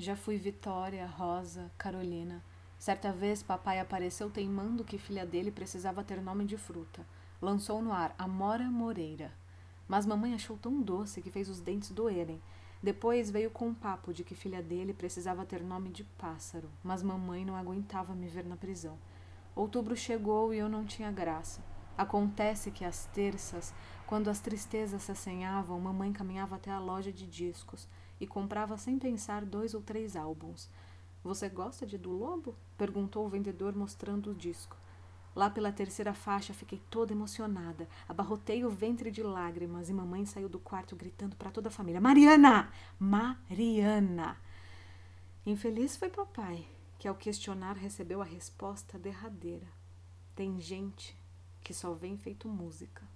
Já fui Vitória, Rosa, Carolina. Certa vez, papai apareceu teimando que filha dele precisava ter nome de fruta. Lançou no ar Amora Moreira. Mas mamãe achou tão doce que fez os dentes doerem. Depois veio com um papo de que filha dele precisava ter nome de pássaro, mas mamãe não aguentava me ver na prisão. Outubro chegou e eu não tinha graça. Acontece que às terças, quando as tristezas se assanhavam, mamãe caminhava até a loja de discos e comprava sem pensar dois ou três álbuns. Você gosta de do Lobo? perguntou o vendedor mostrando o disco. Lá pela terceira faixa fiquei toda emocionada. Abarrotei o ventre de lágrimas e mamãe saiu do quarto gritando para toda a família: Mariana! Mariana! Infeliz foi papai, que ao questionar recebeu a resposta derradeira. Tem gente que só vem feito música.